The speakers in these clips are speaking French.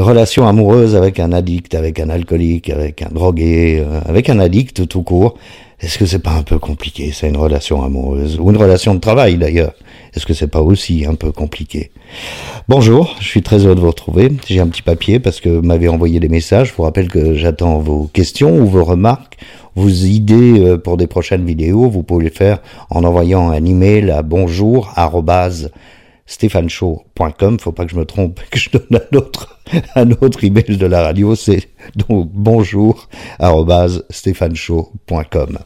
relation amoureuse avec un addict, avec un alcoolique, avec un drogué, euh, avec un addict tout court. Est-ce que c'est pas un peu compliqué, c'est une relation amoureuse? Ou une relation de travail d'ailleurs Est-ce que c'est pas aussi un peu compliqué? Bonjour, je suis très heureux de vous retrouver. J'ai un petit papier parce que vous m'avez envoyé des messages. Je vous rappelle que j'attends vos questions ou vos remarques, vos idées euh, pour des prochaines vidéos. Vous pouvez les faire en envoyant un email à bonjour stéphaneshow.com. Faut pas que je me trompe, que je donne un autre, un autre email de la radio. C'est donc bonjour stéphaneshow.com.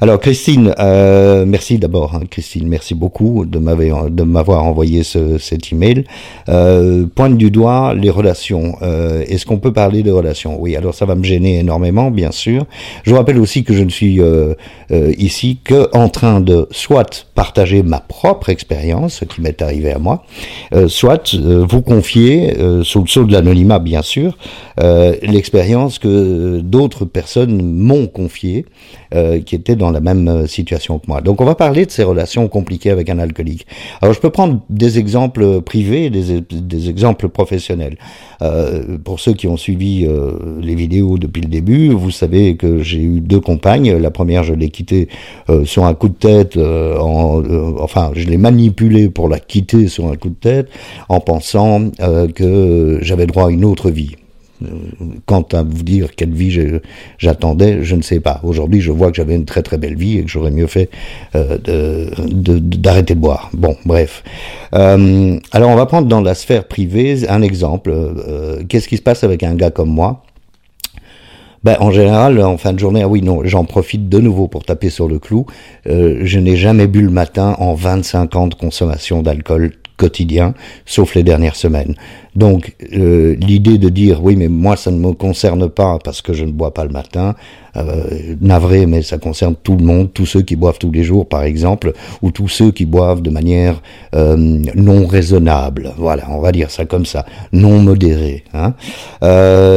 Alors Christine, euh, merci d'abord, hein, Christine, merci beaucoup de m'avoir de m'avoir envoyé ce, cet email. Euh, pointe du doigt les relations. Euh, Est-ce qu'on peut parler de relations? Oui, alors ça va me gêner énormément, bien sûr. Je vous rappelle aussi que je ne suis ici que en train de soit partager ma propre expérience, ce qui m'est arrivé à moi, soit vous confier, sous le sceau de l'anonymat bien sûr, euh, que d'autres personnes m'ont confiée, euh, qui étaient dans la même euh, situation que moi. Donc on va parler de ces relations compliquées avec un alcoolique. Alors je peux prendre des exemples privés, des, des exemples professionnels. Euh, pour ceux qui ont suivi les vidéos depuis le début, vous savez que j'ai eu deux compagnes. La première, je l'ai quittée sur un coup de tête, en, enfin, je l'ai manipulée pour la quitter sur un coup de tête, en pensant que j'avais droit à une autre vie. Quant à vous dire quelle vie j'attendais, je ne sais pas. Aujourd'hui, je vois que j'avais une très très belle vie et que j'aurais mieux fait euh, d'arrêter de, boire. Bon, bref. Euh, alors, on va prendre dans la sphère privée un exemple. Euh, Qu'est-ce qui se passe avec un gars comme moi? Ben, en général, en fin de journée, ah oui, non, j'en profite de nouveau pour taper sur le clou. Je n'ai jamais bu le matin en 25 ans de consommation d'alcool quotidien, sauf les dernières semaines. Donc, euh, l'idée de dire, oui, mais moi, ça ne me concerne pas parce que je ne bois pas le matin, euh, navré, mais ça concerne tout le monde, tous ceux qui boivent tous les jours, par exemple, ou tous ceux qui boivent de manière euh, non raisonnable. Voilà, on va dire ça comme ça, non modérée. Hein.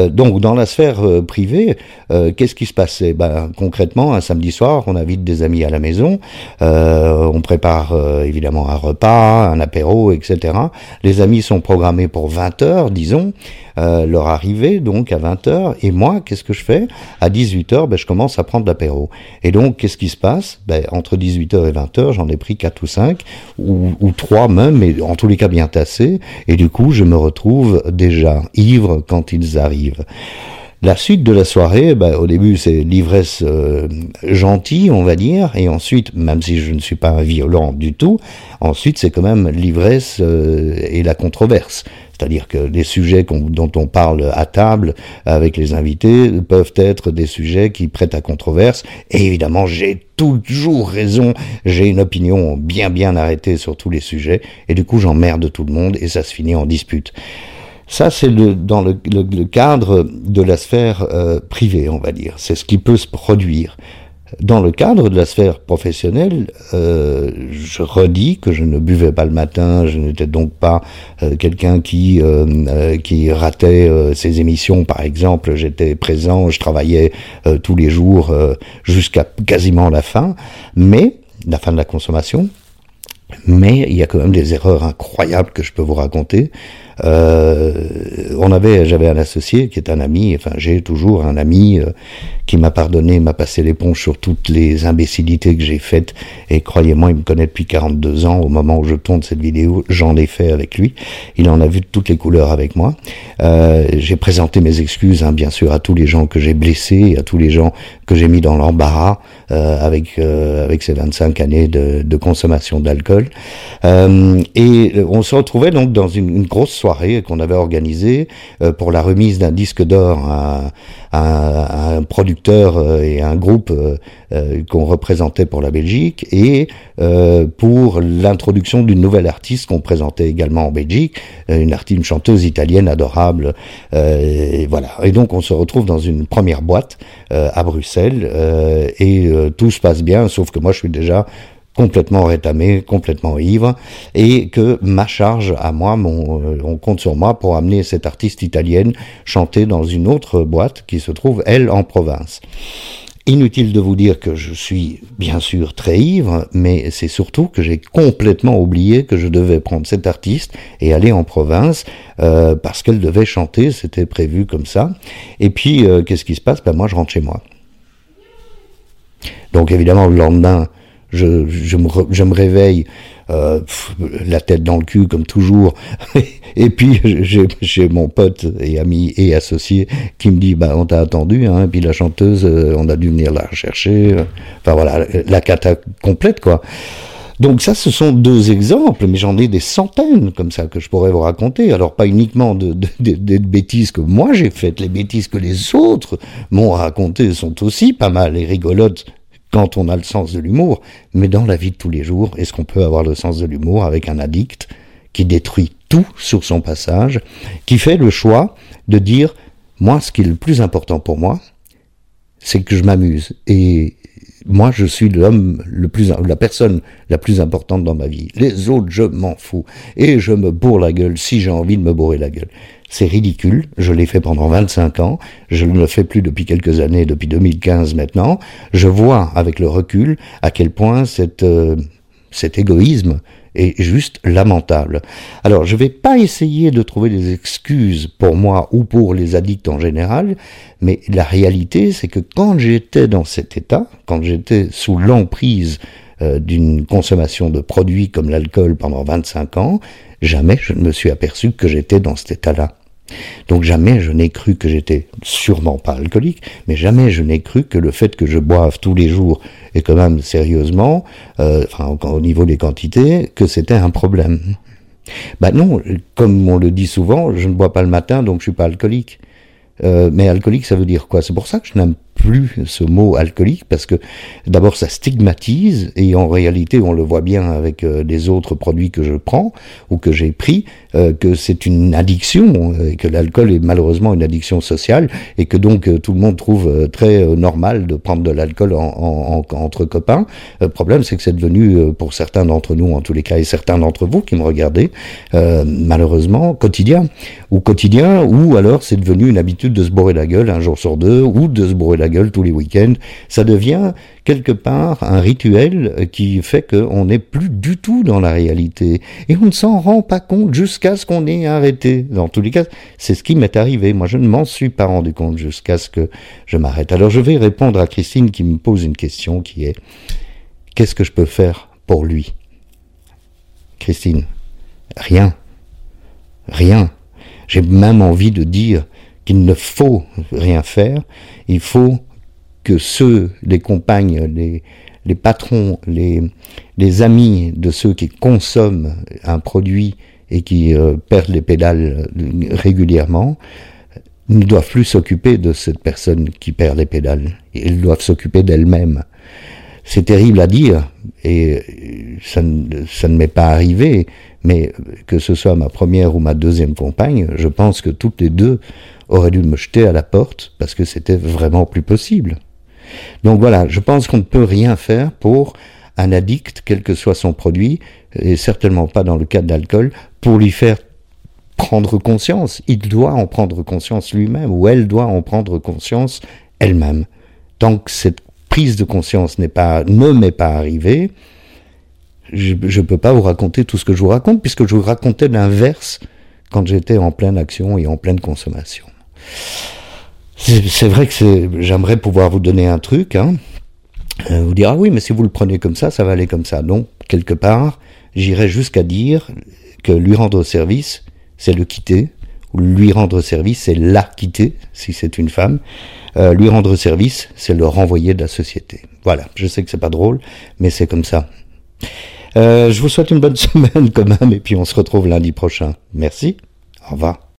Donc, dans la sphère privée, qu'est-ce qui se passait? Ben, Concrètement, un samedi soir, on invite des amis à la maison, on prépare évidemment un repas, un apéro, etc. Les amis sont programmés pour 20 heures, disons, euh, leur arrivée, donc à 20 heures. Et moi, qu'est-ce que je fais? À 18 heures, ben, je commence à prendre l'apéro. Et donc, qu'est-ce qui se passe? Ben, Entre 18 heures et 20 heures, j'en ai pris 4 ou 5, ou, ou 3 même, mais en tous les cas bien tassés. Et du coup, je me retrouve déjà ivre quand ils arrivent. La suite de la soirée, ben, au début c'est l'ivresse euh, gentille, on va dire, et ensuite, même si je ne suis pas violent du tout, ensuite c'est quand même l'ivresse euh, et la controverse. C'est-à-dire que les sujets dont on parle à table avec les invités peuvent être des sujets qui prêtent à controverse. Et évidemment, j'ai toujours raison, j'ai une opinion bien bien arrêtée sur tous les sujets, et du coup j'emmerde tout le monde et ça se finit en dispute. Ça, c'est le, dans le, le- le cadre de la sphère euh, privée, on va dire. C'est ce qui peut se produire. Dans le cadre de la sphère professionnelle, euh, je redis que je ne buvais pas le matin, je n'étais donc pas euh, quelqu'un qui euh, euh, qui ratait euh, ses émissions, par exemple. J'étais présent, je travaillais euh, tous les jours jusqu'à quasiment la fin, mais la fin de la consommation. Mais il y a quand même des erreurs incroyables que je peux vous raconter. Euh, on avait, j'avais un associé qui est un ami, enfin j'ai toujours un ami euh, qui m'a pardonné, m'a passé l'éponge sur toutes les imbécilités que j'ai faites. Et croyez-moi, il me connaît depuis 42 ans. Au moment où je tourne cette vidéo, j'en ai fait avec lui. Il en a vu toutes les couleurs avec moi. Euh, j'ai présenté mes excuses, hein, bien sûr, à tous les gens que j'ai blessés, à tous les gens que j'ai mis dans l'embarras euh, avec euh, avec ces 25 années de, de consommation d'alcool. Euh, et on se retrouvait donc dans une grosse qu'on avait organisée euh, pour la remise d'un disque d'or à, à- à un producteur euh, et un groupe euh, qu'on représentait pour la Belgique et pour l'introduction d'une nouvelle artiste qu'on présentait également en Belgique, une artiste, une chanteuse italienne adorable. et voilà. Et donc on se retrouve dans une première boîte à Bruxelles et tout se passe bien, sauf que moi je suis déjà complètement rétamé, complètement ivre, et que ma charge à moi, euh, on compte sur moi pour amener cette artiste italienne chanter dans une autre boîte qui se trouve, elle, en province. Inutile de vous dire que je suis bien sûr très ivre, mais c'est surtout que j'ai complètement oublié que je devais prendre cet artiste et aller en province euh, parce qu'elle devait chanter, c'était prévu comme ça. Et puis, euh, qu'est-ce qui se passe? Ben moi, je rentre chez moi. Donc évidemment, le lendemain, je, je, me, je me réveille euh, la tête dans le cul comme toujours. et puis j'ai mon pote et ami et associé qui me dit bah on t'a attendu hein, et puis la chanteuse euh, on a dû venir la rechercher. Enfin voilà la cata complète quoi. Donc ça, ce sont deux exemples, mais j'en ai des centaines comme ça que je pourrais vous raconter. Alors pas uniquement de, bêtises que moi j'ai faites, les bêtises que les autres m'ont racontées sont aussi pas mal et rigolotes quand on a le sens de l'humour, mais dans la vie de tous les jours, est-ce qu'on peut avoir le sens de l'humour avec un addict qui détruit tout sur son passage, qui fait le choix de dire, moi, ce qui est le plus important pour moi, c'est que je m'amuse. Et moi, je suis l'homme le plus, la personne la plus importante dans ma vie. Les autres, je m'en fous. Et je me bourre la gueule si j'ai envie de me bourrer la gueule. C'est ridicule, je l'ai fait pendant 25 ans, je ne le fais plus depuis quelques années, depuis 2015 maintenant. Je vois avec le recul à quel point euh, cet égoïsme est juste lamentable. Alors, je ne vais pas essayer de trouver des excuses pour moi ou pour les addicts en général, mais la réalité, c'est que quand j'étais dans cet état, quand j'étais sous l'emprise euh, d'une consommation de produits comme l'alcool pendant 25 ans, jamais je ne me suis aperçu que j'étais dans cet état-là. Donc jamais je n'ai cru que j'étais sûrement pas alcoolique, mais jamais je n'ai cru que le fait que je boive tous les jours et quand même sérieusement, euh, enfin au niveau des quantités, que c'était un problème. Ben non, comme on le dit souvent, je ne bois pas le matin, donc je suis pas alcoolique. Euh, mais alcoolique, ça veut dire quoi? C'est pour ça que je n'aime plus ce mot alcoolique parce que d'abord ça stigmatise et en réalité on le voit bien avec euh, des autres produits que je prends ou que j'ai pris euh, que c'est une addiction euh, et que l'alcool est malheureusement une addiction sociale et que donc tout le monde trouve très normal de prendre de l'alcool en, en, entre copains. Le problème c'est que c'est devenu pour certains d'entre nous en tous les cas et certains d'entre vous qui me regardez malheureusement quotidien ou quotidien ou alors c'est devenu une habitude de se bourrer la gueule un jour sur deux ou de se bourrer la gueule tous les week-ends. Ça devient quelque part un rituel qui fait qu'on n'est plus du tout dans la réalité. Et on ne s'en rend pas compte jusqu'à ce qu'on ait arrêté. Dans tous les cas, c'est ce qui m'est arrivé. Moi, je ne m'en suis pas rendu compte jusqu'à ce que je m'arrête. Alors, je vais répondre à Christine qui me pose une question qui est, qu'est-ce que je peux faire pour lui? Christine, rien. Rien. J'ai même envie de dire, qu'il ne faut rien faire, il faut que ceux, les compagnes, les, les patrons, les, les amis de ceux qui consomment un produit et qui euh, perdent les pédales régulièrement, ne doivent plus s'occuper de cette personne qui perd les pédales. Ils doivent s'occuper d'elle-même. C'est terrible à dire, et ça ne, ça ne m'est pas arrivé, mais que ce soit ma première ou ma deuxième compagne, je pense que toutes les deux aurait dû me jeter à la porte parce que c'était vraiment plus possible. Donc voilà, je pense qu'on ne peut rien faire pour un addict, quel que soit son produit, et certainement pas dans le cas de l'alcool, pour lui faire prendre conscience. Il doit en prendre conscience lui-même, ou elle doit en prendre conscience elle-même. Tant que cette prise de conscience n'est pas, ne m'est pas arrivée, je ne peux pas vous raconter tout ce que je vous raconte, puisque je vous racontais l'inverse quand j'étais en pleine action et en pleine consommation. C'est vrai que j'aimerais pouvoir vous donner un truc, hein, euh, vous dire ah oui, mais si vous le prenez comme ça, ça va aller comme ça. Donc quelque part, j'irais jusqu'à dire que lui rendre service, c'est le quitter, ou lui rendre service, c'est la quitter, si c'est une femme. Euh, lui rendre service, c'est le renvoyer de la société. Voilà, je sais que c'est pas drôle, mais c'est comme ça. Euh, je vous souhaite une bonne semaine quand même, et puis on se retrouve lundi prochain. Merci, au revoir.